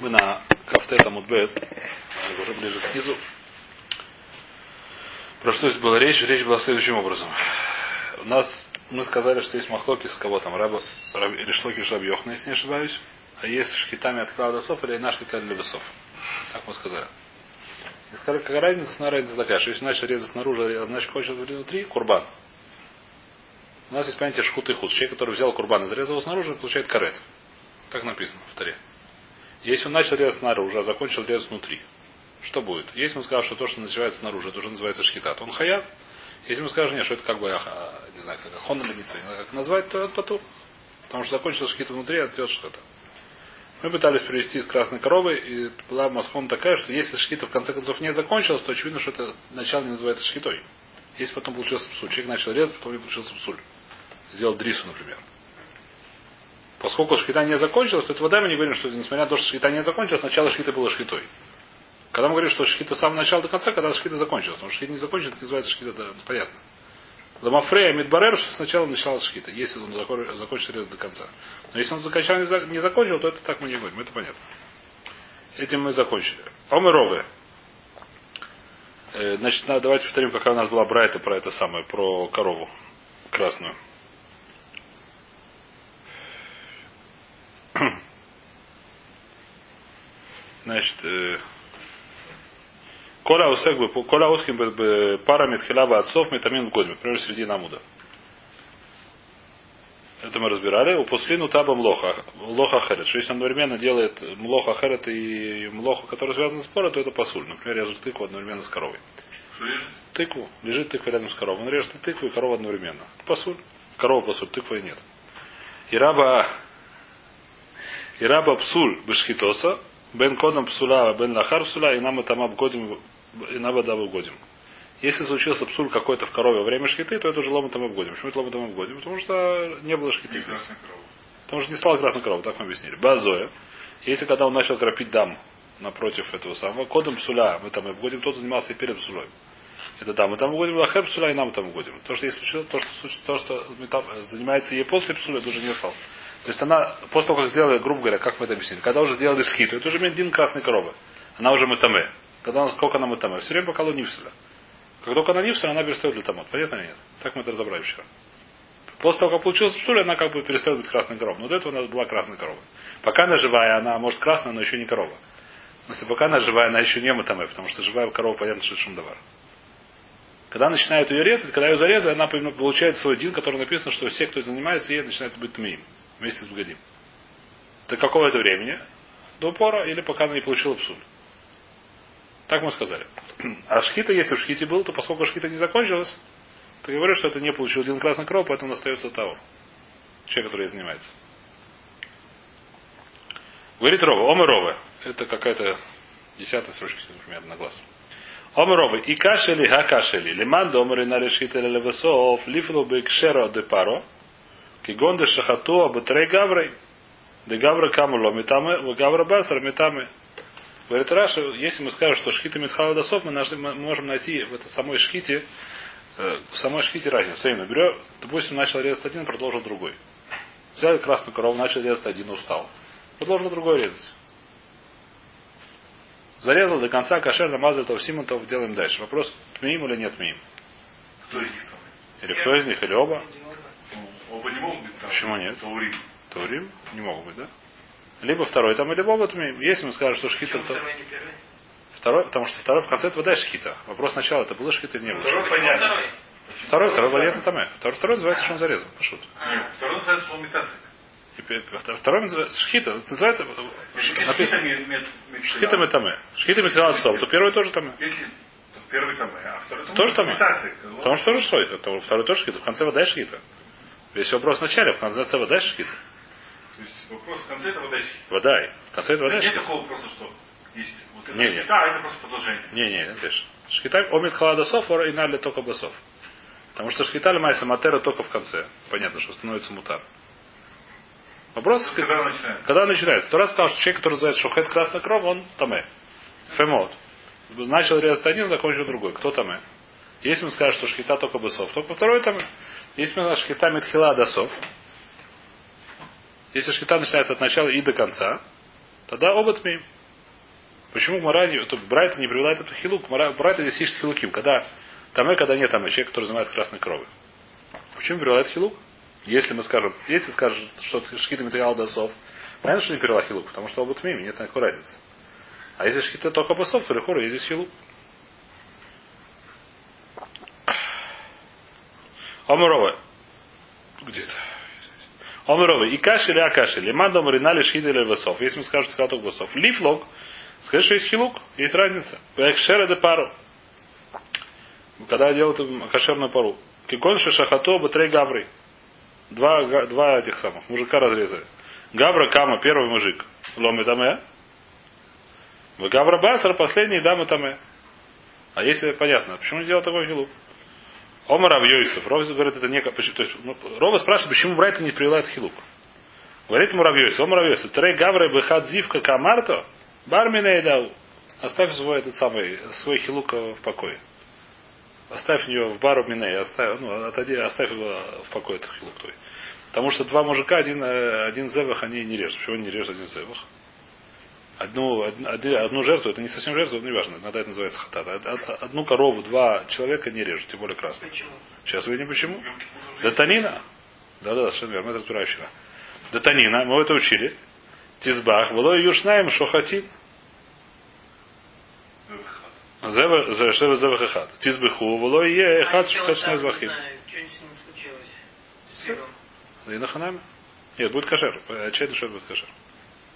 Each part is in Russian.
Мы на Кафтета Мудбет, уже ближе к низу. Про что здесь была речь? Речь была следующим образом. У нас, мы сказали, что есть махлоки с кого там, раба, раб, шлоки Шаб Йохна, если не ошибаюсь. А есть шхитами от Клаудасов или наш шхита для весов. Так мы сказали. И сказали, какая разница, на разница такая, что если начал резать снаружи, а значит хочет внутри, курбан. У нас есть понятие шхут и худ. Человек, который взял курбан и зарезал снаружи, получает карет. Так написано в таре. Если он начал резать снаружи, а закончил резать внутри, что будет? Если мы скажем, что то, что называется снаружи, это уже называется шхита, то он хаяв. Если мы скажем, нет, что это как бы, не знаю, как хон или не как назвать, то это патур. Потому что закончил шхита внутри, а делает что-то. Мы пытались привести из красной коровы, и была маском такая, что если шхита в конце концов не закончилась, то очевидно, что это начало не называется шхитой. Если потом получился псуль. Человек начал резать, потом не получился псуль. Сделал дрису, например. Поскольку шхита не закончилась, то это вода мы не говорим, что несмотря на то, что шхита не закончилась, начало шхиты было шхитой. Когда мы говорим, что шхита с самого начала до конца, когда шхита закончилась. Потому что шхита не закончилась, это называется шхита, да, понятно. Ламафрея Мидбарер, что сначала началась шхита, если он закончил резать до конца. Но если он закончил, не закончил, то это так мы не говорим, это понятно. Этим мы закончили. Омеровы. Э, значит, давайте повторим, какая у нас была Брайта про это самое, про корову красную. Значит, э, Коля усек бы, Коля уским бы парами тхилава отцов метамин годме, например, среди намуда. Это мы разбирали. У послину таба млоха. Млоха херет. Что если он одновременно делает млоха херет и млоха, который связан с спором, то это посуль. Например, режет тыкву одновременно с коровой. Тыкву. Лежит тыква рядом с коровой. Он режет и тыкву, и корову одновременно. Посуль. Корова посуль, тыква и нет. И раба и раба псуль бешхитоса, бен кодом псула, бен лахар псула, и нам это годим, и нам годим. Если случился псуль какой-то в корове во время шхиты, то это уже лома там обгодим. Почему это лома там обгодим? Потому что не было шхиты здесь. Потому что не стало красной коровы, так мы объяснили. Базоя. Если когда он начал кропить дам напротив этого самого, кодом псуля мы там обгодим, тот занимался и перед псулой. Это да, мы там угодим, лахеп псуля и нам там угодим. То, что если то, что, то, что там занимается ей после псуля, это уже не стал. То есть она, после того, как сделали, грубо говоря, как мы это объяснили, когда уже сделали схиту, это уже медин красной коровы. Она уже мытаме. Когда она, сколько она мытаме? Все время пока нивсера. Как только она нивсера, она перестает для томат. Понятно или нет? Так мы это разобрали вчера. После того, как получилась псуля, она как бы перестает быть красной коровой. Но до этого она была красной коровой. Пока она живая, она может красная, но еще не корова. Если пока она живая, она еще не мытаме, потому что живая корова, понятно, что это шумдовар. Когда начинают ее резать, когда ее зарезали, она получает свой дин, который написано, что все, кто занимается ей, начинают быть тмеем вместе с Бгадим. До какого это времени? До упора или пока она не получила псуль. Так мы сказали. А шхита, если в шхите был, то поскольку шхита не закончилась, то я говорю, что это не получил один красный кров, поэтому остается Таур. Человек, который занимается. Говорит Рова, Омы Ровы. Это какая-то десятая строчка, например, на глаз. Омы Ровы. И кашели, ха кашели. Лиман домары на решите левесов, лифлу бы кшеро де паро. Кигон де шахату абутрей гаврой. Де гавра камуло метаме, гавра басар метаме. Говорит Раша, если мы скажем, что шхита Митхала Дасов, мы, мы можем найти в этой самой шхите, в самой шхите разницу. Время берем, допустим, начал резать один, продолжил другой. Взяли красную корову, начал резать один, устал. Продолжил другой резать. Зарезал до конца кошер, намазал то в то делаем дальше. Вопрос, тмеим или нет тмеим? Кто из них? Или кто из них, или оба? Оба не могут быть там. Почему нет? Таурим. Таурим? Не могут быть, да? Либо второй там, или оба тмеим. Если мы скажем, что шхита, то... Второй, потому что второй в конце это вода шхита. Вопрос сначала, это было шхита или не было? Второй понятно. Второй, второй вариант там. Второй, второй называется, что он зарезал. Пошут. Второй называется, метацик. Второй называется шхита. Называется написано шхита метаме. Шхита метаме то первый тоже. Если первый таме, а второй тоже таме. Потому что тоже что Второй тоже шхита. В конце вода шхита. Весь вопрос в начале, в конце вода шхита. То есть вопрос в конце это вода шхита. Вода. В конце это вода Нет шхита. такого вопроса, что есть вот это Не, шхита, нет. а это просто продолжение. Не, не, видишь. Шхита омит халадасов, ора и нали только басов. Потому что шхита майса матера только в конце. Понятно, что становится мутар. Вопрос, Когда начинается? когда начинается. То раз сказал, что человек, который называется шухет красная кровь, он таме. Фемот. Начал резать один, закончил другой. Кто таме? Если мы скажем, что шхита только басов, только второй таме. Если мы скажем, шхита митхила дасов, если шхита начинается от начала и до конца, Тогда оба тмеем. Почему Маради, то Брайта не привела этот хилук? Брайта здесь ищет хилуким. Когда там и когда нет там человек, который занимается красной кровью. Почему привела этот хилук? Если мы скажем, если скажем, что шкита материал досов, понятно, что не привела хилук, потому что оба тмеем, нет никакой разницы. А если шкита только басов, то лихора, есть здесь хилук. Омарова. Где-то. Омарова. И кашель, и акашель. Лиман ринали шхида или весов. Если мы скажем, что только весов. Лифлог. Скажи, что есть хилук. Есть разница. Шера де пару. Когда делают кошерную пару. Киконши шахато батрей габры. Два, два этих самых. Мужика разрезали. Габра Кама, первый мужик. Ломы таме. Габра Басар, последний дамы таме. А если понятно, почему не делал такой хилук? Омар Равьёйсов. Ров говорит, это не... То есть, ну, Рова спрашивает, почему Брайта не привела этот хилук. Говорит ему Равьёйсов. Омар Равьёйсов. Трей гавры бехат зивка камарто. Бармина и дау. Оставь свой, этот самый, свой хилук в покое. Оставь ее в бару Миней, оставь, ну, отойди, оставь его в покое, этот хилук твой. Потому что два мужика, один, один зевах, они не режут. Почему они не режут один зевах? Одну, одну, жертву, это не совсем жертва, но не важно, иногда это называется хатат. Одну корову два человека не режут, тем более красную. Почему? Сейчас выясним почему. Датанина. Да-да, совершенно верно, это разбираем вчера. Датанина, мы это учили. Тизбах, было юшнаем шохатин. Зева зева хахат. Тизбеху, было е хат шохачна звахим. И на ханаме? Нет, будет кошер. Очевидно, что будет кошер.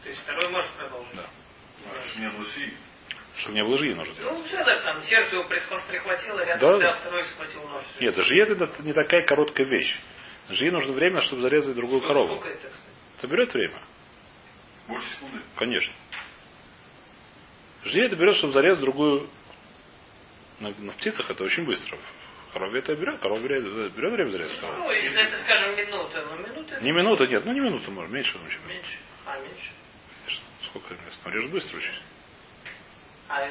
То есть второй может продолжить. Да. Чтобы не было лжи. Чтобы не было лжи, нужно делать. Ну, все, да, там сердце его прихватило, рядом да. второй схватил нож. Нет, жиет это не такая короткая вещь. Жи нужно время, чтобы зарезать другую Сколько, корову. Сколько это? Это берет время. Больше секунды? Конечно. Жди это берет, чтобы зарезать другую. На, на птицах это очень быстро. Корове это берет, корова берет, берет время зарезать корову. Ну, если это, скажем, минута, ну минута. Не минута, нет, ну не минута, может, меньше, чем меньше. А, меньше. Сколько мест? Ну, режет быстро очень. А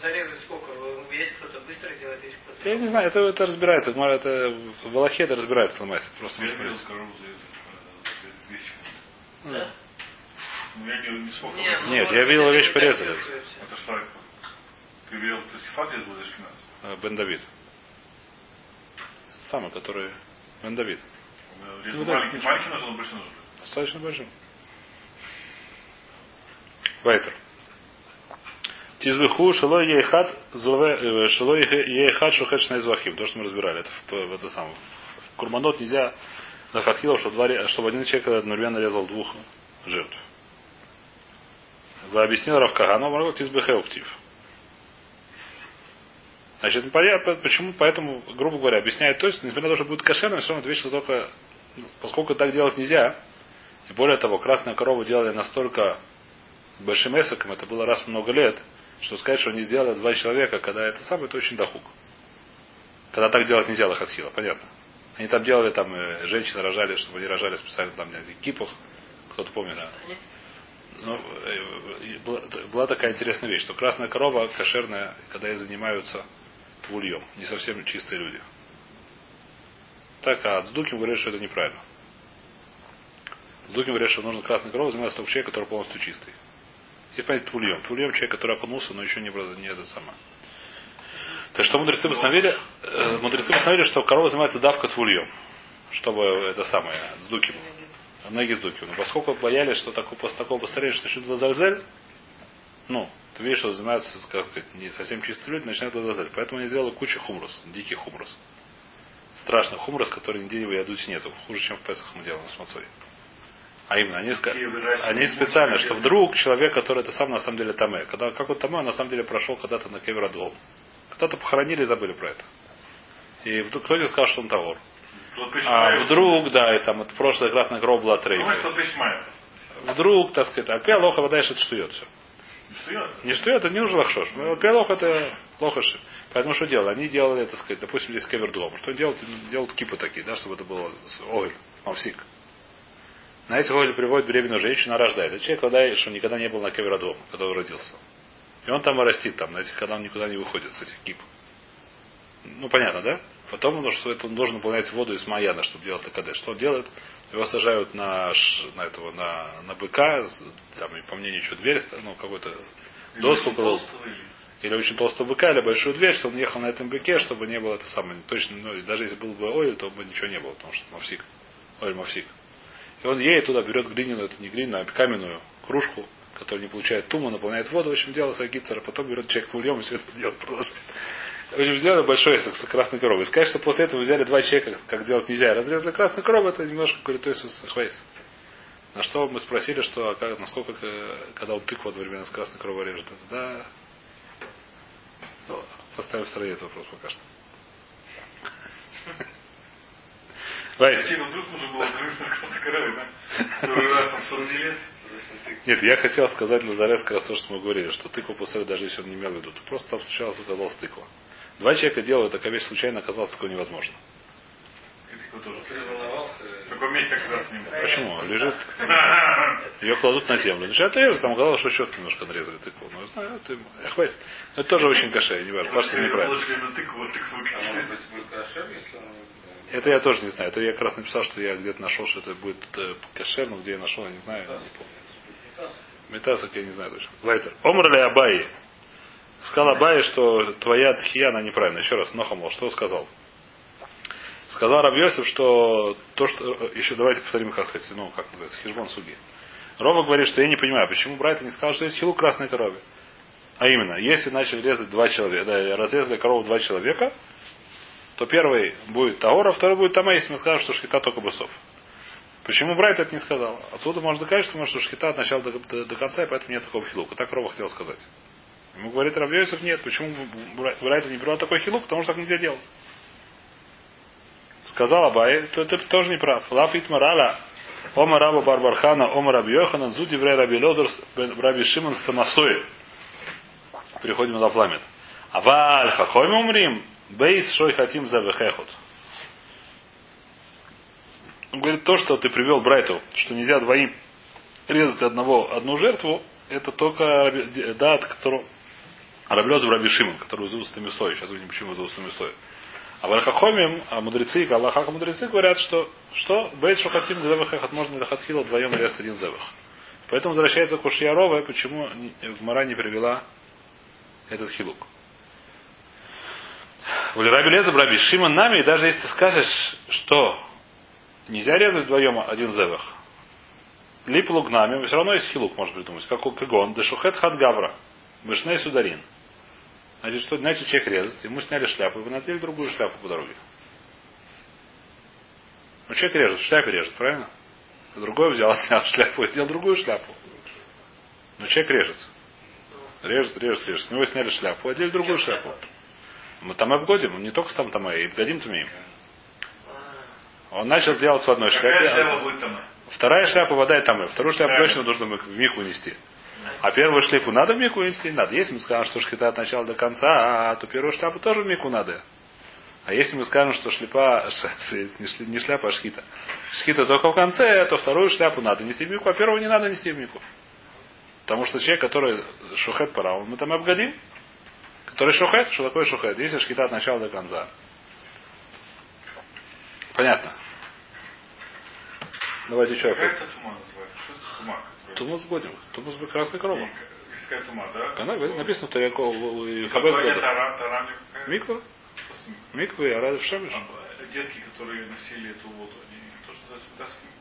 зарезать сколько? Есть кто-то быстро делает, есть кто-то... Я не знаю, это, это разбирается. Это, в Аллахе это разбирается, ломается. Просто я видел корову за Да? Ну, я не, не сколько. Нет, ну, Нет я видел вещь порезали. Это что? Ты видел, ты Сифат из Ашкиназ? Бен Давид. Самый, который... Бен Давид. Ну, маленький, маленький нужен, больше нужен. Достаточно большим. Вайтер. Тизбеху шело ейхат шело ейхат шухет шнайзвахим. То, что мы разбирали. Это в, это самое. Курманот нельзя захатхило, что два, чтобы один человек одновременно резал двух жертв. Вы объяснил Равкага, но могу тизбехеуктив. Значит, почему, поэтому, грубо говоря, объясняет то, есть, несмотря на то, что будет кошерным, все равно отвечу только, ну, поскольку так делать нельзя, и более того, красную корову делали настолько большим эсоком, это было раз много лет, что сказать, что они сделали два человека, когда это самое, это очень дохук. Когда так делать нельзя лохатхила, понятно. Они там делали, там женщины рожали, чтобы они рожали специально там на кипах, кто-то помнит, да. Ну, была, была такая интересная вещь, что красная корова кошерная, когда ей занимаются твульем, не совсем чистые люди. Так, а Дудуким говорят, что это неправильно. Дудуким говорят, что нужно красной коровой заниматься только человек, который полностью чистый. Есть понятие твульем. Твульем человек, который окунулся, но еще не, не это самое. Так что мудрецы постановили, э, мудрецы постановили, что корова занимается давка твульем. Чтобы это самое, с дуким. Ноги с дуким. Но поскольку боялись, что такое, после такого постарения, что начнет лазальзель, ну, ты видишь, что занимаются, как сказать, не совсем чистые люди, начинают лазаль. Поэтому они сделали кучу хумрус, дикий хумрус. Страшный хумрус, который нигде не ядуть нету. Хуже, чем в Песах мы делаем с мацой. А именно, они, они специально, что вдруг человек, который это сам на самом деле Таме, когда, как он Таме, он на самом деле прошел когда-то на Кеверадгол. Когда-то похоронили и забыли про это. И вдруг кто-то сказал, что он Тавор. А вдруг, да, и там это прошлое красная гроб была трейфа. Вдруг, так сказать, а лоха вода это штует все. Не штует, это не уже лохшош. Пя лоха это лохаши. Поэтому что делали? Они делали, так сказать, допустим, здесь кевердгом. Что делают? Делают кипы такие, да, чтобы это было огонь, мавсик. На эти холи приводит беременную женщину, она рождает. Это человек, когда, что никогда не был на Кеверадом, когда он родился. И он там и растит, там, на этих, когда он никуда не выходит с этих кип. Ну, понятно, да? Потом он, что это он должен наполнять воду из Маяна, чтобы делать ТКД. Что он делает? Его сажают на, на этого, на, на быка, там, по мнению, что дверь, ну, какой-то доску или очень толстого быка, или большую дверь, что он ехал на этом быке, чтобы не было это самое, точно, ну, даже если был бы оль, то бы ничего не было, потому что мавсик, оль мавсик. И он едет туда, берет глиняную, это не глиняную, а каменную кружку, которая не получает туму, наполняет воду, в общем, делает свой гитцер, а потом берет человек фульем и все это делает, продолжает. В общем, сделали большой с красной коровой. Сказать, что после этого взяли два человека, как делать нельзя, разрезали красную корову, это немножко есть хвейс. На что мы спросили, что а как, насколько, когда он тыкву одновременно с красной коровой режет, это да, ну, поставим в стороне этот вопрос пока что. Нет, я хотел сказать Лазарес как раз то, что мы говорили, что тыкву после даже если он не имел в виду, то просто там случалось оказалось тыква. Два человека делают, такая вещь случайно оказалось такое невозможно. В таком месте оказаться не может. Почему? Лежит. Ее кладут на землю. Начинают резать, там оказалось, что щетку немножко нарезали тыкву. Ну, знаю, это, э, хватит. Но это тоже очень каше, не важно. Паша неправильно. Это я тоже не знаю. Это я как раз написал, что я где-то нашел, что это будет э, кошер, но где я нашел, я не знаю. Я не помню. Метасок я не знаю точно. Лайтер. Омрли Абай. Сказал Абай, что твоя тхия, она неправильная. Еще раз, Нохамол, что сказал? Сказал Рабьесов, что то, что... Еще давайте повторим, как сказать, ну, как называется, хижбон суги. Рома говорит, что я не понимаю, почему Брайта не сказал, что есть хилу красной корове. А именно, если начали резать два человека, да, разрезали корову два человека, то первый будет Таора, второй будет Тама, если мы скажем, что шхита только бысов. Почему Брайт это не сказал? Отсюда можно доказать, что, может, шхита от начала до, до, до конца, и поэтому нет такого хилука. Так Рома хотел сказать. Ему говорит Равьесов, нет. Почему Брайт не брал такой хилук? Потому что так нельзя делать. Сказал Абай, то это тоже не прав. Лафит Марала, Ома Раба Барбархана, Ома Раби Йоханан, Зуди Врей Раби Лодер, Раби Шимон Самасой. Переходим на Фламет. Аваль Хахойм умрим, Бейс Шой Хатим Завехехот. Он говорит, то, что ты привел Брайту, что нельзя двоим резать одного, одну жертву, это только да, от которого Раблет в Раби Шимон, который из устами Сой. Сейчас увидим, почему из Сой. А в Архахомим, а мудрецы, Аллахах мудрецы говорят, что что Бейт Шухатим Зевахахат можно Лахатхила вдвоем нарезать один Зевах. Поэтому возвращается к Ушьярова, почему Гмара не привела этот хилук. В Раби Леза Раби Шимон нами, и даже если ты скажешь, что нельзя резать вдвоем один зевах, лип лугнами, все равно есть хилук, можно придумать, как у Кагон, дешухет хат гавра, вышней сударин. Значит, что, значит, человек резать, ему сняли шляпу, и вы надели другую шляпу по дороге. Ну, человек режет, шляпе режет, правильно? Другой взял, снял шляпу и сделал другую шляпу. Но человек режет. Режет, режет, режет. С него сняли шляпу, одели другую шляпу. Мы там обгодим, не только там там и годим тумеем. Он начал делать в одной шляпе. А вторая шляпа вода и там. Вторую шляпу точно нужно в миг унести. А первую шлейфу надо в мику нести? Надо. Если мы скажем, что шхита от начала до конца, то первую шляпу тоже в мику надо. А если мы скажем, что шлепа, не шляпа, а шхита. Шхита только в конце, то вторую шляпу надо нести в мику, а первую не надо нести в мику. Потому что человек, который шухет пора, мы там обгодим. Который шухет, что такое шухет? Если шхита от начала до конца. Понятно. Давайте еще. Как это тума называется? Что это тума? Тумус годим. Тумус бы красная корова. Тума, да? Она написано, что Яков Хабез года. Миква? Миква и Арад Шамиш. Детки, которые носили эту воду, они тоже вытаскивают?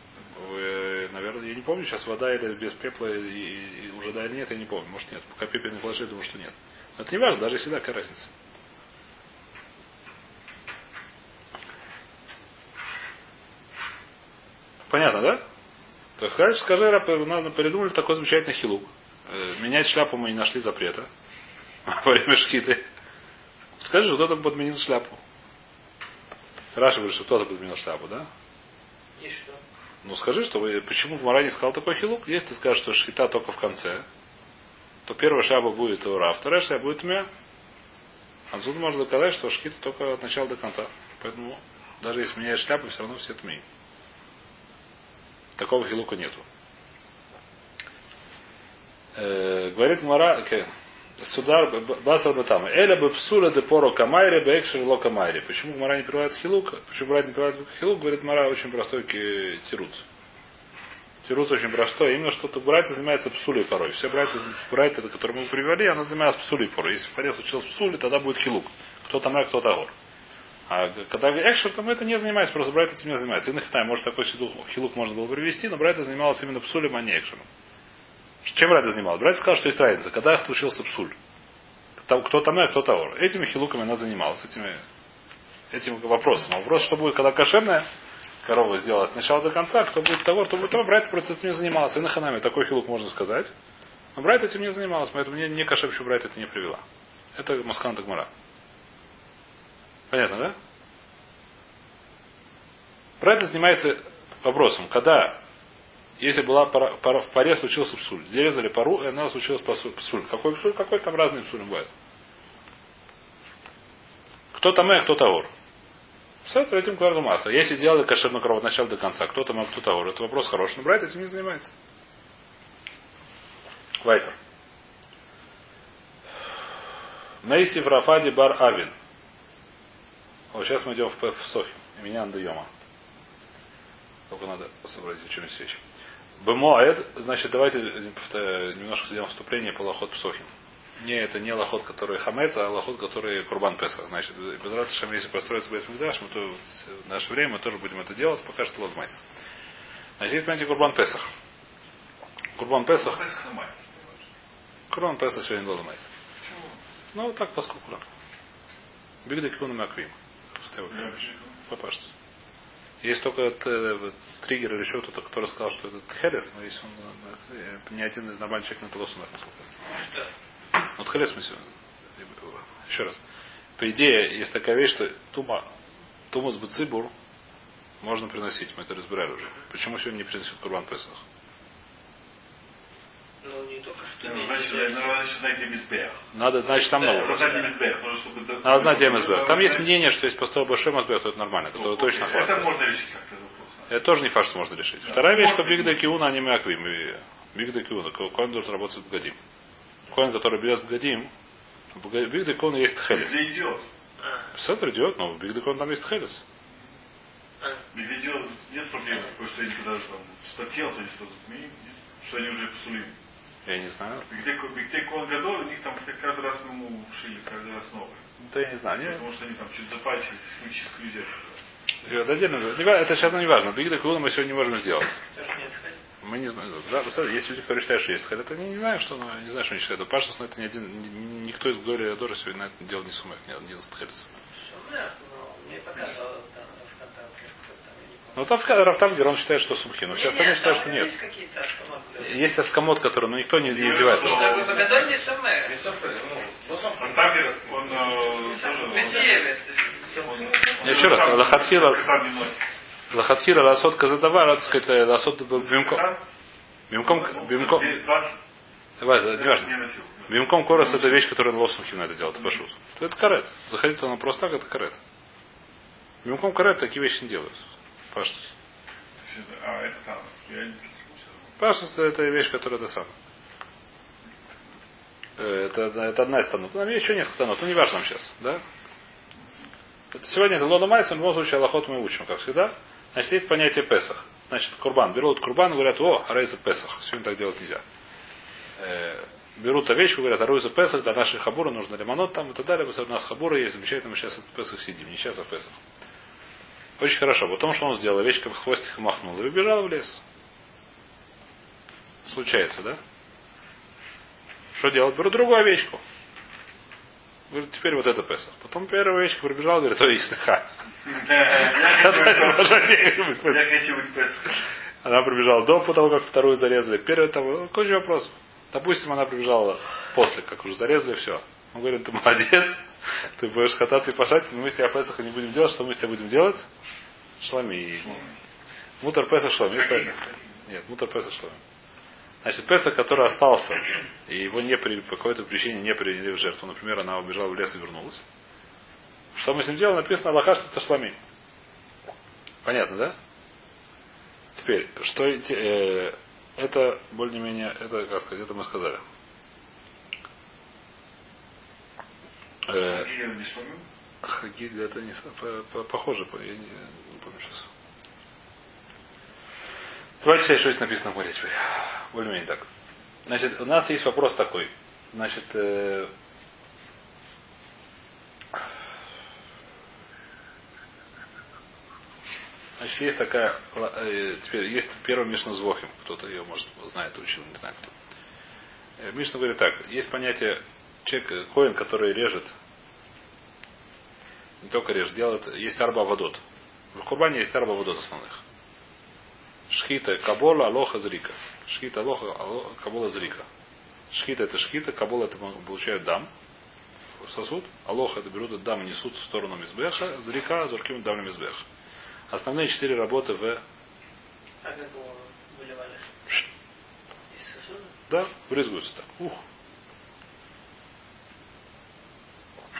Вы, наверное, я не помню, сейчас вода или без пепла и, и, уже да или нет, я не помню. Может нет. Пока пепел не положили, думаю, что нет. Это не важно, даже если да, какая разница. Понятно, да? Так сказать, скажи, надо придумали такой замечательный хилук. Э, менять шляпу мы не нашли запрета. Во время шхиты. Скажи, что кто-то подменил шляпу. Раша говорит, что кто-то подменил шляпу, да? И что? Ну скажи, что вы, почему Мара не сказал такой хилук? Если ты скажешь, что шхита только в конце, то первая шляпа будет ура, вторая шляпа будет мя. Отсюда можно доказать, что шхита только от начала до конца. Поэтому даже если меняешь шляпу, все равно все тмей. Такого хилука нету. Э, говорит Мара. Судар Басар Батама. Эля бы псуля де поро камайре бэкшер ло камайре. Почему Мара не приводит хилук? Почему Мара не приводит хилук? Говорит Мара очень простой тируц. Тируц очень простой. Именно что-то братья занимается псулей порой. Все братья, братья, которые мы привели, она занимается псулей порой. Если порез учился псули, тогда будет хилук. Кто там кто тагор. А когда экшер, то мы это не занимаемся, просто брать этим не занимается. И на может такой хилук можно было привести, но брать занималась именно псулем, а не экшером. Чем Райда занималась? Брат сказал, что есть разница. Когда их учился псуль? Кто там, кто таор. Этими хилуками она занималась, этими, этим вопросом. А вопрос, что будет, когда кошерная корова сделала с начала до конца, кто будет того, кто будет того, брать просто этим не занимался. И на ханаме такой хилук можно сказать. Но брать этим не занималась, поэтому не кошер еще брать это не привела. Это Маскан Тагмара. Понятно, да? Брайт занимается вопросом, когда если была пара, пара, в паре случился псуль. Зарезали пару, и она случилась псуль. Какой псуль? Какой там разный псуль бывает. Кто там э, кто таор. Все этим кварду масса. Если делали кошерную кровь от начала до конца, кто там, а кто таор. Это вопрос хороший. Но брать этим не занимается. Вайтер. Мейси в Рафаде бар Авин. Вот сейчас мы идем в, в Софию. Меня Андайома. Только надо сообразить, чем здесь речь. Бемоэд, значит, давайте немножко сделаем вступление по лохот псохим. Не, это не лохот, который хамец, а лохот, который курбан песа. Значит, без Раташем, если построиться Бейт Мигдаш, мы то в наше время мы тоже будем это делать, пока что лодмайс. Значит, есть понятие курбан песах. Курбан песах. Курбан песах сегодня лодмайс. Ну, так поскольку. Бигда кюна маквим. Попашьте. Есть только э, триггер или что-то, который сказал, что это Хелес, но если он э, ни один нормальный человек на это лосу насколько Вот Хелес мы сегодня. Еще раз. По идее, есть такая вещь, что тума, тумас бацибур можно приносить. Мы это разбирали уже. Почему сегодня не приносят Курбан Песах? Ну, не только что. Ну, значит, надо знать Демисбех. Надо, значит, там много. Надо знать Демисбех. Там есть мнение, что есть постой большой Мазбех, то это нормально, это ну, точно хватит. Это можно решить как-то. Это тоже не факт, что можно решить. Вторая вещь, что Бигда Киуна, а не Мяквим. Бигда Киуна. Коин должен работать с Бгадим. Коин, который берет Бгадим, Бигда Киуна есть Хелес. идет. Сетр идет, но в Бигда Киуна там есть Хелес. Бигда нет проблемы такой, что они когда там вспотел, то есть что они уже посулили. Я не знаю. Бигте Кон Гадоль, у них там каждый раз ну, шили, каждый раз новый. Да я не знаю. Потому что они там что-то запачивают, техническую держат. Это отдельно. Это сейчас не важно. Бигда Куна мы сегодня не можем сделать. Мы не знаем. Да, есть люди, которые считают, что есть хед. Это не, не знаю, что, но не знаю, что они считают. Паштус, но это ни один, никто из Гори Адора сегодня на это дело не сумеет, ни один из показалось, ну, там Рафтангер, он считает, что сумхи. Но все остальные считают, что нет. Есть аскамот, который, но никто не, не издевается. Ну, не он тоже... Еще раз, Лахатхила, Лахатхила, Ласот Казадавар, так сказать, Ласот Бимком. Бимком, Бимком. Важно, не важно. Бимком Корос это вещь, которую лосумхи надо делать, пошут. Это карет. Заходит он просто так, это карет. Бимком карет такие вещи не делают. Паштус. А, это там. Паштус это вещь, которая это сам. Э, это, это одна из тонов. Там есть еще несколько тонов, но не важно нам сейчас. Да? Это сегодня это Лона Майса, в любом случае Аллахот мы учим, как всегда. Значит, есть понятие Песах. Значит, Курбан. Берут Курбан и говорят, о, Арейза Песах. Сегодня так делать нельзя. Э, берут овечку, говорят, Арейза Песах, для нашей хабуры нужно лимонот там и так далее. У нас хабура есть, замечательно, мы сейчас в Песах сидим. Не сейчас, а в Песах. Очень хорошо. Потом что он сделал? Овечка хвостик махнул и убежал в лес. Случается, да? Что делать? Беру другую овечку. Говорит, теперь вот это Песах. Потом первая овечка прибежала, говорит, ой, Она прибежала до того, как вторую зарезали. Первый там, куча вопросов. Допустим, она прибежала после, как уже зарезали, все. Он говорит, ты молодец, ты будешь кататься и пошать, мы с тебя Песаха не будем делать, что мы с тебя будем делать? Шлами. Мутар Песах Шлами. Нет, Мутар Песах Шлами. Значит, Песах, который остался, и его не при, по какой-то причине не приняли в жертву, например, она убежала в лес и вернулась. Что мы с ним делаем? Написано Аллаха, что это шлами. Понятно, да? Теперь, что э, это более-менее, это, как сказать, это мы сказали. Э, Хагиль это не по, по, похоже, по, я не, не помню сейчас. Давайте читать, что здесь написано в море теперь. Более-менее так. Значит, у нас есть вопрос такой. Значит, э, Значит, есть такая, э, теперь есть первая Мишна Звохим, кто-то ее, может, знает, учил, не знаю кто. Э, Мишна говорит так, есть понятие человек, э, коин, который режет, не только режет, делает, есть арба водот. В Курбане есть арба водот основных. Шхита, кабола, алоха, зрика. Шхита, алоха, кабола, зрика. Шхита это шхита, кабола это получают дам, сосуд. Алоха это берут дам, несут в сторону мизбеха, зрика, зурким дам на мизбех. Основные четыре работы в... А как его выливали? Из сосуда? Да, брызгаются так. Ух.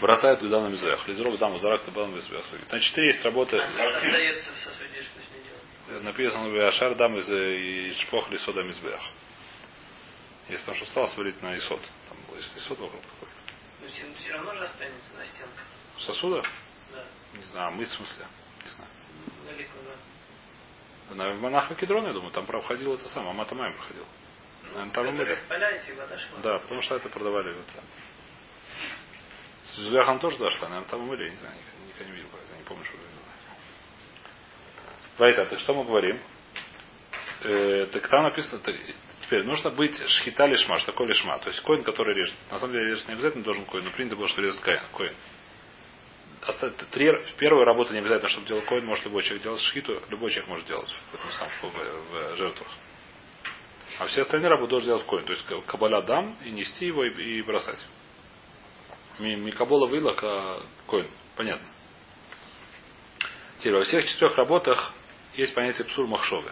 Бросают туда на мизбех. Лизров дам, зарак табал на мизбех. Значит, четыре есть работы. А остается в сосуде, что с ней делать? Написано в Ашар дам из, из шпох лисода мизбех. Если там что стало сварить на исот. Там есть исот вокруг какой-то. Но все равно же останется на стенках. Сосуда? Да. Не знаю, мыть в смысле. Не знаю. Далеко, да. На Монаха Кедрон, я думаю, там проходил это самое, Амата Майм проходил. Наверное, там шла. Да, потому что это продавали в это. С Зуляхом тоже дошла, наверное, там умыли, я не знаю, никогда, не видел, я не помню, что это Вайта, так что мы говорим? Э, так там написано, так, теперь нужно быть шхита лишма, что такое лишма. То есть коин, который режет. На самом деле режет не обязательно должен коин, но принято было, что резать коин. Три, первая работа не обязательно, чтобы делал коин, может любой человек делать шхиту, любой человек может делать в этом самом в, в, жертвах. А все остальные работы должен делать коин. То есть кабаля дам и нести его и, и бросать. Микабола вылок, а коин. Понятно. Теперь во всех четырех работах есть понятие псур махшовы.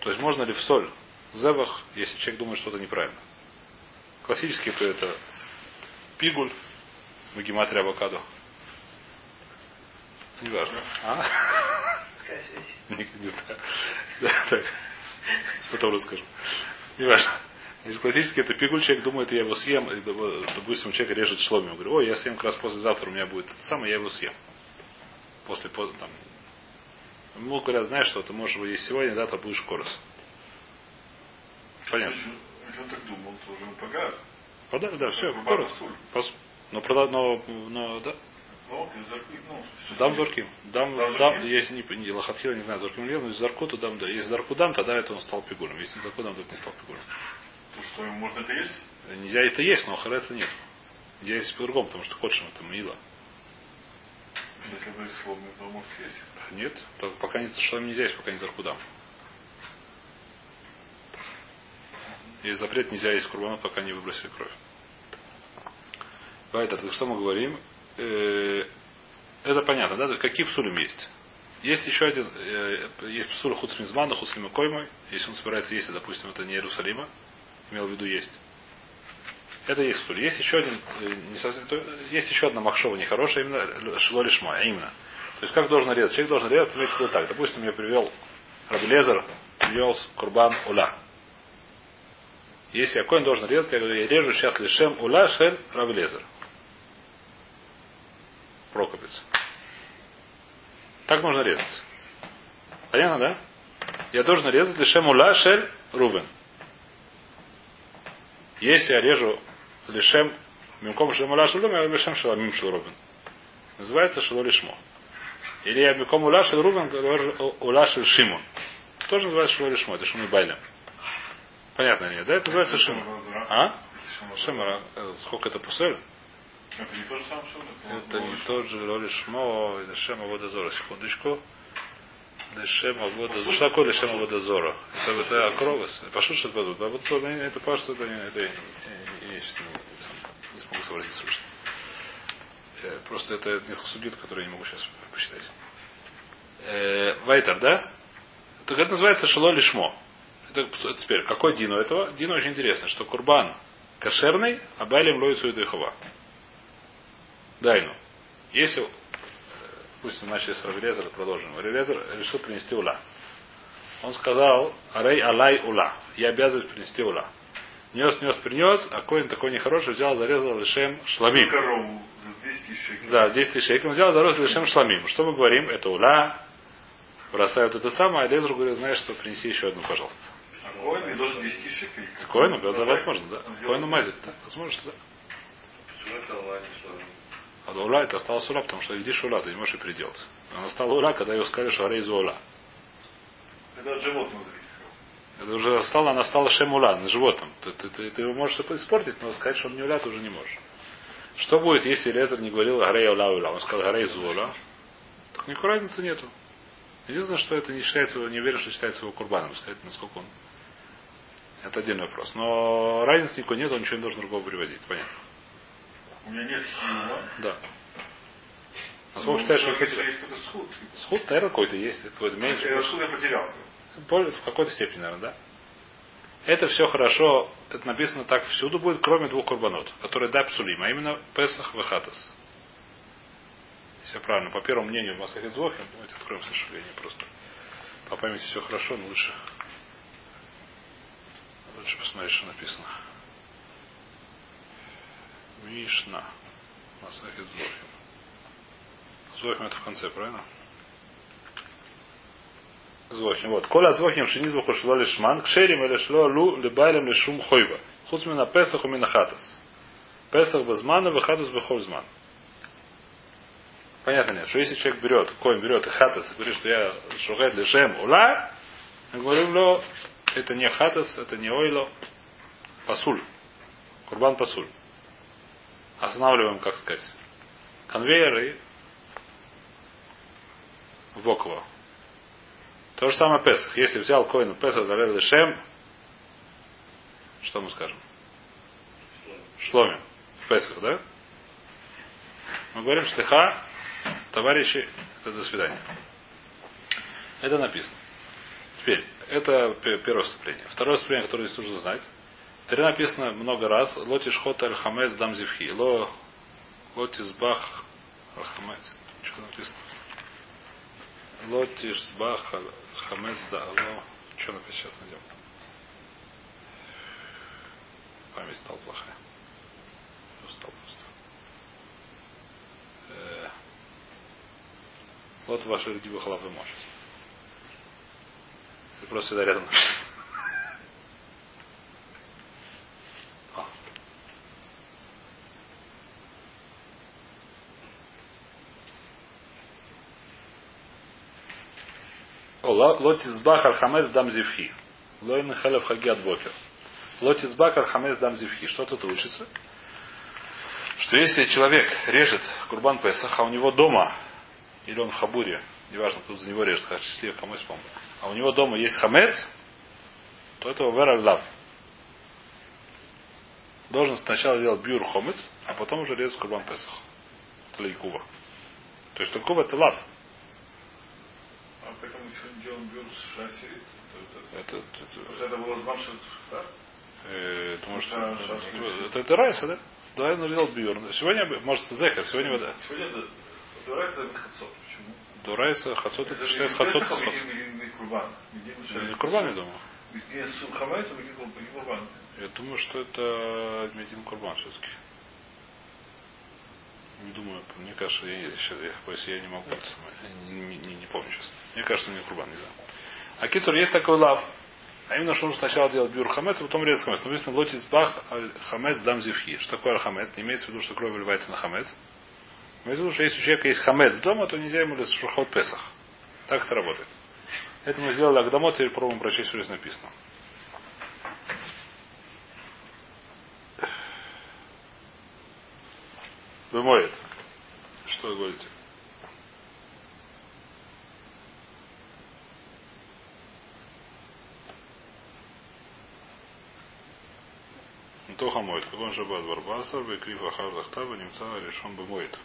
То есть можно ли в соль, в зевах, если человек думает что-то неправильно. Классический то это пигуль, магиматрия авокадо. Не важно. А? Не, не знаю. Да, так. Потом расскажу. Не важно. Из классически это пигуль, человек думает, я его съем, и, допустим, человек режет шломи. Он говорит, ой, я съем как раз послезавтра, у меня будет это самое, я его съем. После, там, ему говорят, знаешь что, ты можешь есть сегодня, завтра будешь корос. Понятно. Если он так думал, то уже он погас. Подарок, да, все, корос. Но, но, но, да, ну, дам зорким. Дам, дам, дам если не, не лохатхила, не знаю, зорким или но если зарку, то дам, да. Если зарку дам, тогда это он стал пигулем. Если зарку дам, то это не стал пигулем. То что, можно это есть? Нельзя это есть, но хареца нет. Нельзя есть по-другому, потому что хочешь это мило. Если бы словно, то может есть. Нет, только пока не, что нельзя есть, пока не зарку дам. Есть запрет, нельзя есть курбанот, пока не выбросили кровь. Поэтому, что мы говорим? Э, это понятно, да? То есть какие псулим есть? Есть еще один, э, есть псуль хуцмизмана, хуцлима коймой, если он собирается есть, допустим, это не Иерусалима, имел в виду есть. Это есть псуль. Есть еще один, э, не совсем, есть еще одна махшова нехорошая, именно шлолишма, а именно. То есть как должен резать? Человек должен резать, иметь в виду так. Допустим, я привел Рабелезер, привел Курбан Ула. Если я коин должен резать, я говорю, я режу сейчас лишем Ула Шель Рабелезер. Прокопец. Так можно резать. Понятно, да? Я должен резать лишем ула шель рувен. Если я режу лишем мимком шелем ула рувен, я лишем шеламим шел рувен. Называется шело лишмо. Или я мимком ула шель рувен, ула шель шимон. Тоже называется шело лишмо. Это шумы байлем. Понятно нет, да? Это называется шимон. А? Шимара. Э, сколько это пусель? Это не то же самое, что Это не тот же Лолишмо, Лешем Аводозора. Секундочку. Лешем Аводозора. Что такое Лешем Аводозора? Это, это что это А вот это пашу, это не, это не, не, смогу сообразить слушать. Просто это несколько судит, которые я не могу сейчас посчитать. Э, Вайтер, да? Так это называется шело лишмо. Это, теперь, какой Дину этого? Дину очень интересно, что Курбан кошерный, а Байлем лоицу и Дыхова. Дайну. Если, допустим, начали с Равелезера, продолжим. Равелезер решил принести ула. Он сказал, арей алай ула. Я обязан принести ула. Нес, нес, принес, а коин такой нехороший взял, зарезал лишем шламим. Корову 10 тысяч шекелей. Да, 10 тысяч шекелей. Он взял за рост лишем шламим. Что мы говорим? Это уля. Бросают это самое, а Лезру говорит, знаешь что, принеси еще одну, пожалуйста. А Коин должен 10 тысяч шекелей. Коину, да, возможно, да. Коину мазит, да. Возможно, что да. Почему это Аллах А до уля это осталось уля, потому что видишь уля, ты не можешь и переделать. Она стала уля, когда ее сказали, что арей уля. Когда от животного зависит. Это уже стало, она стала шемула, на животном. Ты, ты, ты, ты его можешь испортить, но сказать, что он не уля, ты уже не можешь. Что будет, если Лезер не говорил Гарей Уля Уля? Он сказал Гарей Зуоля. Так никакой разницы нету. Единственное, что это не считается, не уверен, что считается его курбаном. Сказать, насколько он. Это отдельный вопрос. Но разницы никакой нет, он ничего не должен другого привозить. Понятно. У меня нет хиюма. Да. А сколько считаешь, что сход. Сход, наверное, какой-то есть, какой-то меньше. Я сход я потерял. В какой-то степени, наверное, да? Это все хорошо, это написано так всюду будет, кроме двух курбанот, которые да псулим, а именно Песах и Хатас. Я правильно, по первому мнению Масахет Звохим, давайте откроем сожаление просто. По памяти все хорошо, но лучше. Лучше посмотреть, что написано. Мишна. Масахет Звохим. Звохим это в конце, правильно? Звохим. Вот. Коля звохим шини звуху шло лишман, кшерим или шло лу либайлем лишум хойва. Хуц мина песах у мина хатас. Песах безмана, вахатус бехользман. Понятно нет, что если человек берет, коин берет и хатас и говорит, что я шухет лишем ула, мы говорим, lo, это не хатас, это не ойло, пасуль. Курбан пасуль. Останавливаем, как сказать, конвейер и в бок его. То же самое Песах. Если взял коину Песах, залил Лешем, что мы скажем? Шломим. Песах, да? Мы говорим шлиха, товарищи, это до свидания. Это написано. Теперь, это пе- первое вступление. Второе вступление, которое здесь нужно знать. Торе написано много раз Лотиш хот аль хамец дам зивхи. Ло лотис бах аль хамец. Что написано? Лотиш бах аль хамец да. Ло. Что написано сейчас найдем? Память стала плохая. Устал просто. Э, Вот ваши рдиба халавы может. Просто всегда рядом. А. О, ла- лотизбах архамес дам зивхи. Лойн хелев хаги от бокер. Лотизбах архамес дам зивхи. Что тут учится? Что если человек режет курбан Песах, а у него дома, или он в хабуре, неважно, кто за него режет, как счастливый, кому вспомнил, а у него дома есть хамец, то это вера лав. Должен сначала делать бюр хомец, а потом уже резать курбан Песах. Это лейкува. То есть такого это лав. А поэтому сегодня делаем бюр с шасси. Это, это, Вот это было зман да? э, да, да. это, это райса, да? Да, он делал бюр. Сегодня, может, зехер, сегодня вода. Сегодня это Дурайса это хацот. Почему? До райса, хацот, это считается хацот. Песах, а не- Курбан. Не. Курбан, я думаю. Не хамец, а Курбан. Я думаю, что это Медин Курбан все-таки. Не думаю, мне кажется, я, сейчас, я, боюсь, я не могу, не, не- не помню сейчас. Мне кажется, не Курбан, не знаю. А Китур есть такой лав, а именно, что нужно сначала делать бюр хамец, а потом резать хамец. Написано лотис бах аль хамец дам зивхи. Что такое аль хамец? Не имеется в виду, что кровь выливается на хамец. Имеется в виду, что если у человека есть хамец дома, то нельзя ему лезть в шухот Песах. Так это работает. Это мы сделали Агдамот, теперь пробуем прочесть, что здесь написано. Вымоет. Что вы говорите? Тоха моет. Как он шаббат барбасар, бекрив ахар захтаба, немца решен бы моет.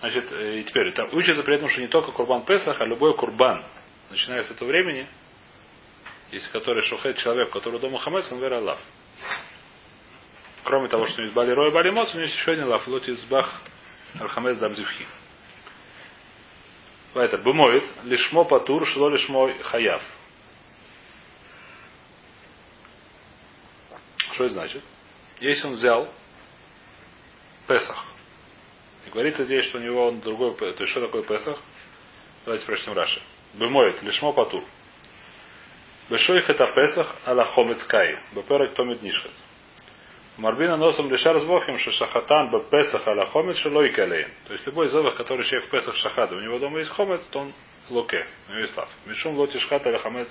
Значит, э, и теперь, там учится при этом, что не только Курбан Песах, а любой Курбан, начиная с этого времени, если который шухет человек, который дома хамец, он вера Аллах. Кроме того, что у есть Бали Рой Бали Моц, у него есть еще один лав, Лоти Избах Архамес Дамзивхи. Вайтер, бымоет, лишмо патур, шло лишмо хаяв. Что это значит? если он взял Песах, и говорится здесь, что у него он другой, то есть что такое Песах? Давайте прочтем Раши. Бемоет, лишмо патур. Бешойх это Песах аля хомецкай. Беперек томит нишхет. Марбина носом лишар с что шахатан б Песах аля хомец шелой калейн. То есть любой зовах, который человек в Песах шахада, у него дома есть хомец, то он локе, у него есть лав. Мишум лоти шхат аля хамец.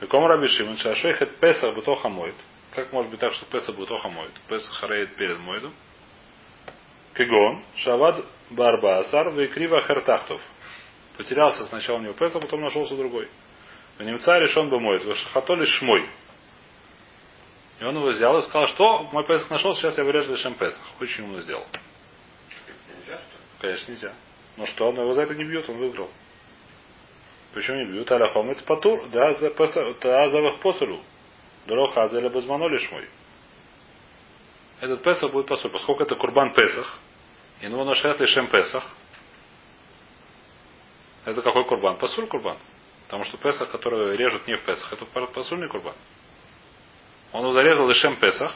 Веком раби Шимон, шашойх это Песах бутоха моет. Как может быть так, что Песах бутоха моет? Песах хареет перед моедом. Кегон, Шавад Барба Асар, Векрива Хертахтов. Потерялся сначала у него Песах, потом нашелся другой. В немца решен бы моет. Шахатоли шмой. И он его взял и сказал, что мой Песах нашел, сейчас я вырежу лишь Песах. Очень умно сделал. Нельзя, что Конечно, нельзя. Но что, он его за это не бьют, он выиграл. Почему не бьют? Аляхомец патур, да, за их посулю. Дороха азеля базмано лишь мой. Этот Песах будет посуль. Поскольку это Курбан Песах, и ну нашет лишем Песах, это какой Курбан? Посуль Курбан. Потому что Песах, который режут не в Песах, это посульный Курбан. Он его зарезал лишем Песах.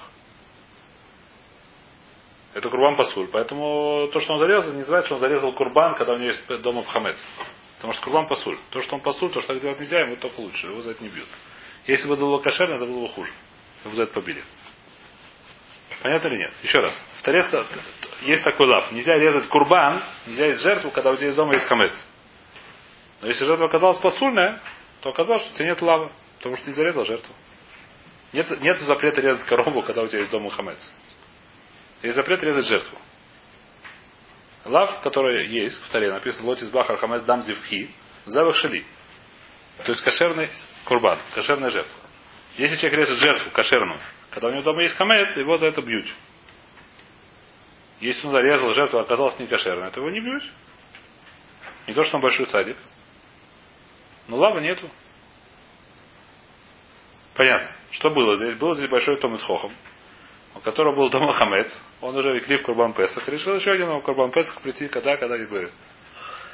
Это Курбан Пасуль. Поэтому то, что он зарезал, не называется, что он зарезал Курбан, когда у него есть дома Пхамец. Потому что Курбан Пасуль. То, что он Пасуль, то, что так делать нельзя, ему только лучше. Его за это не бьют. Если бы это было кошерно, это было бы хуже. Его за это побили. Понятно или нет? Еще раз. В Таре есть такой лав. Нельзя резать курбан, нельзя есть жертву, когда у тебя из дома есть хамец. Но если жертва оказалась посульная, то оказалось, что у тебя нет лавы, потому что не зарезал жертву. Нет, нет запрета резать корову, когда у тебя есть дома хамец. Есть запрет резать жертву. Лав, который есть в таре, написано Лотис Бахар Хамец Дам Зивхи, Завах Шали. То есть кошерный курбан, кошерная жертва. Если человек режет жертву кошерную, когда у него дома есть хамец, его за это бьют. Если он зарезал жертву, а оказалась не кошерной, то его не бьют. Не то, что он большой цадик. Но лавы нету. Понятно. Что было здесь? Был здесь большой Томит Хохом, у которого был дома Хамец. Он уже викли в Курбан Песах. Решил еще один Курбан Песах прийти, когда, когда бы.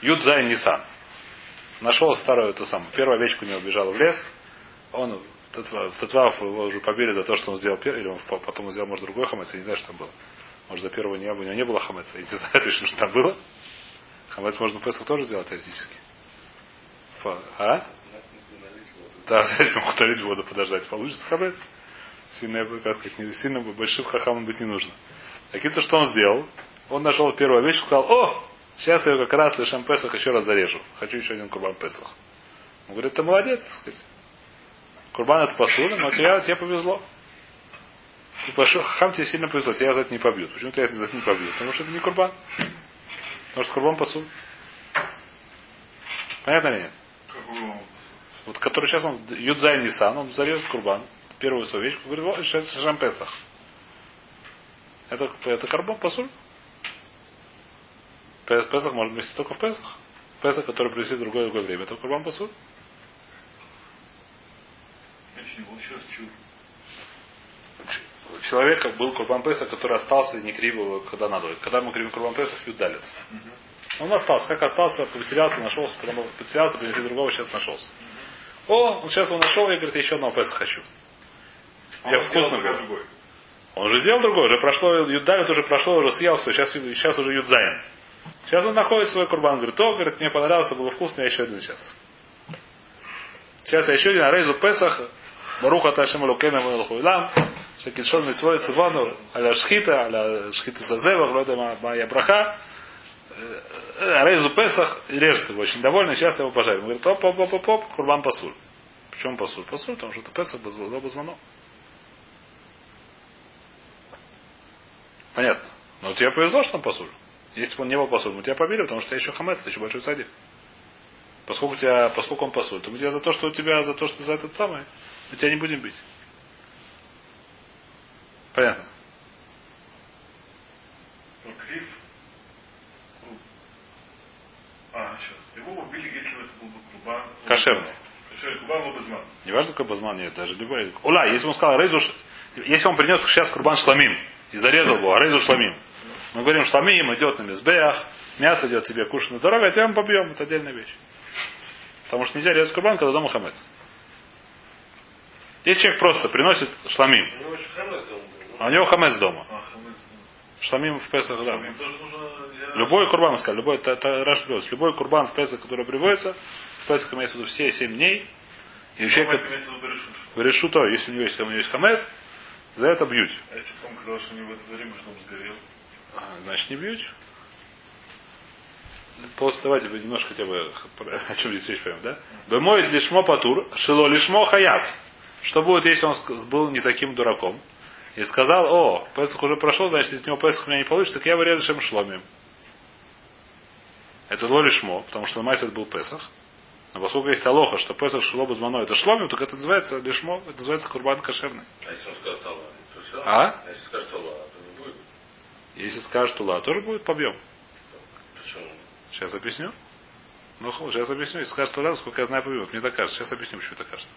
Юдзай Нисан. Нашел старую эту самую. Первую овечку не убежала в лес. Он в Татвав его уже побили за то, что он сделал первый, или он потом сделал, может, другой хамец, я не знаю, что там было. Может, за первого не, у него не было хамеца. Я не знаю точно, что там было. Хамец можно Песах тоже сделать теоретически. А? Да, могут налить воду, подождать. Получится хамец. Сильно, как сказать, не, сильно большим хахамом быть не нужно. Акица, что он сделал? Он нашел первую вещь и сказал, о, сейчас я ее как раз лишь Песах еще раз зарежу. Хочу еще один курбан Песах. Он говорит, ты молодец, так сказать. Курбан это посуда, но тебе, тебе повезло. Пошел, хам тебе сильно повезло, тебя за это не побьют. Почему тебя за это не побьют? Потому что это не курбан. Потому что курбан посуд. Понятно или нет? Вот который сейчас он Юдзай Нисан, он зарежет курбан. Первую свою вещь, говорит, вот, Шам Песах. Это, это карбон посуль. Песах может быть только в Песах. Песах, который принесет другое другое время, это курбан посуль. Человека был Курбан Песах, который остался не кривил, когда надо. Когда мы кривим Курбан Песах, Юд далит. Он остался. Как остался, потерялся, нашелся, потом потерялся, принесли другого, сейчас нашелся. О, он сейчас его нашел и говорит, еще одного Песах хочу. Я вкусно говорю. Он уже сделал другой, уже прошло, Юдалит уже прошло, уже съел, что сейчас, сейчас уже Юдзайн. Сейчас он находит свой курбан, говорит, о, говорит, мне понравился, было вкусно, я еще один сейчас. Сейчас я еще один, а Рейзу Песах, Баруха Ташем Лукена Мелхуилам, Шакишон Митсвой Сивану, Аля Шхита, Аля Шхита Сазевах, Лода Моя Браха, Рейзу Песах, режет его, очень довольный, сейчас я его пожарю. Он говорит, оп, оп, оп, оп, Курбан Пасуль. Почему Пасуль? Пасуль, потому что это Песах Базмано. Понятно. Но тебе повезло, что он Пасуль. Если бы он не был Пасуль, мы тебя побили, потому что я еще хамец, ты еще большой садик. Поскольку, тебя, поскольку он пасуль, то мы тебя за то, что у тебя, за то, что за этот самый, мы тебя не будем бить. Понятно. Но крив. А, сейчас. Его убили, если это был бы базман. Не важно, какой базман, нет, даже любой. Ула, если он сказал Рейзу, если он принес сейчас курбан шламим и зарезал его, а Рейзу шламим. Мы говорим, шламим идет на мизбеях, мясо идет тебе кушать на здоровье, а тебя мы побьем. Это отдельная вещь. Потому что нельзя резать курбан, когда дома хамец. Если человек просто приносит шламим, дома а у него хамец дома. А, хамец. Шламим в Песах, да. Нужно... Любой курбан, сказали, любой, это, это Раш любой курбан в Песах, который приводится, Песах имеется в виду все семь дней, и у человека Хамец имеется в виду решут. решу то, если у него есть, у него есть хамец, за это бьют. А если потом казалось, что у него в это время дом сгорел. А, Значит, не бьют. Просто давайте вы немножко хотя бы о чем здесь речь поймем, да? Бемоет лишмо патур, шило лишмо хаяв. Что будет, если он был не таким дураком? И сказал, о, Песах уже прошел, значит, из него Песах у меня не получится, так я вырежу шем шломим. Это ло лишмо, потому что на это был Песах. Но поскольку есть алоха, что Песах шло базмано это шломим, так это называется лишмо, это называется курбан кошерный. А если он скажет Алла? А? А если скажет Алла, то не будет? Если скажет Ула, тоже будет побьем. Почему? Сейчас объясню. Ну, сейчас объясню. Если скажет Ула, сколько я знаю, побьет. Мне так кажется. Сейчас объясню, почему так кажется.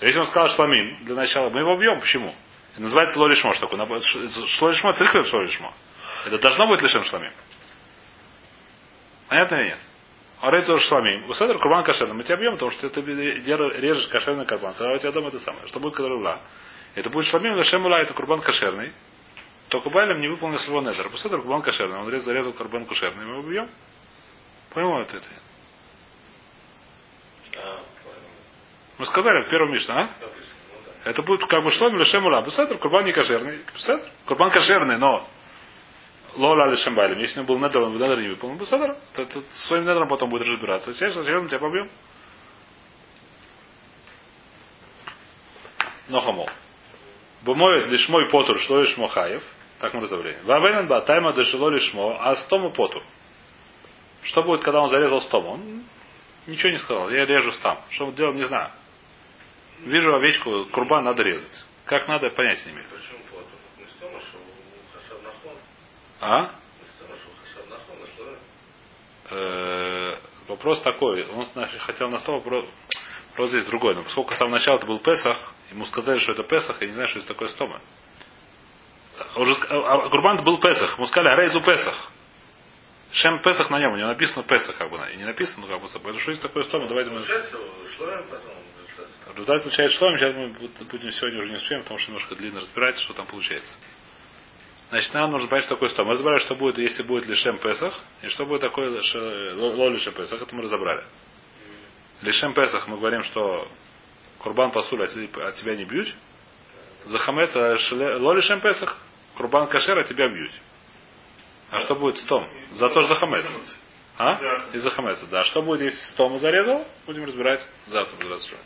Если он сказал шламим, для начала, мы его бьем. Почему? Это называется лолишмо. Что такое? Шлолишмо, цикл шлолишмо. Это должно быть лишем шламим. Понятно или нет? А рейцу шламим. Уседр курбан кошерный. Мы тебя бьем, потому что ты режешь кошерный карбан. Когда у тебя дома это самое. Что будет, когда ула? Это будет шламим, лишем ула, это курбан кошерный. Только Байлем не выполнил своего недера. Уседр курбан кошерный. Он рез- зарезал карбан кошерный. Мы его бьем. Понял это? Мы сказали в первом Мишне, а? Ну. Это будет как бы шлом или шемула. Бесетр, курбан не кошерный. Бесетр, курбан кошерный, но лола или шембалем. Если он был недер, он недер не выполнил. Бесетр, то, то своим недером потом будет разбираться. Сейчас, зачем тебя побьем? Но хамол. Бумоет лишмой потур, что лишмо хаев. Так мы разобрали. Вавенен ба тайма дешило лишмо, а стому потур. Что будет, когда он зарезал стому? Он ничего не сказал. Я режу стам. Что он делал, не знаю. Вижу овечку, курбан надо резать. Как надо, понятия не имею. Почему фото? Не с того, что у Хасад нахон. А? Не с того, что у Хасад нахон, а что? Э, Вопрос такой. Он хотел на стол вопрос, вопрос здесь другой. Но поскольку с самого начала это был Песах, ему сказали, что это Песах, я не знаю, что это такое стома. А Уже, а, а Курбан был Песах. Ему сказали, Рейзу Песах. Шем Песах на нем, у него написано Песах, как бы, и не написано, как бы, это что есть такое стома, давайте мы... Результат. Получает шлом, сейчас мы бу- будем сегодня уже не успеем, потому что немножко длинно разбирать, что там получается. Значит, нам нужно понять, что такое стом. Мы разобрали, что будет, если будет лишем Песах, и что будет такое ло лишем Песах, это мы разобрали. Лишем Песах мы говорим, что Курбан пасуль, а тебя не бьют. За хамец, а ло лишем Песах, Курбан кашер, а тебя бьют. А что будет с том? За то, что за хамец. А? Из-за хамеца, да. Что будет, если с Тома зарезал? Будем разбирать завтра. Здравствуйте.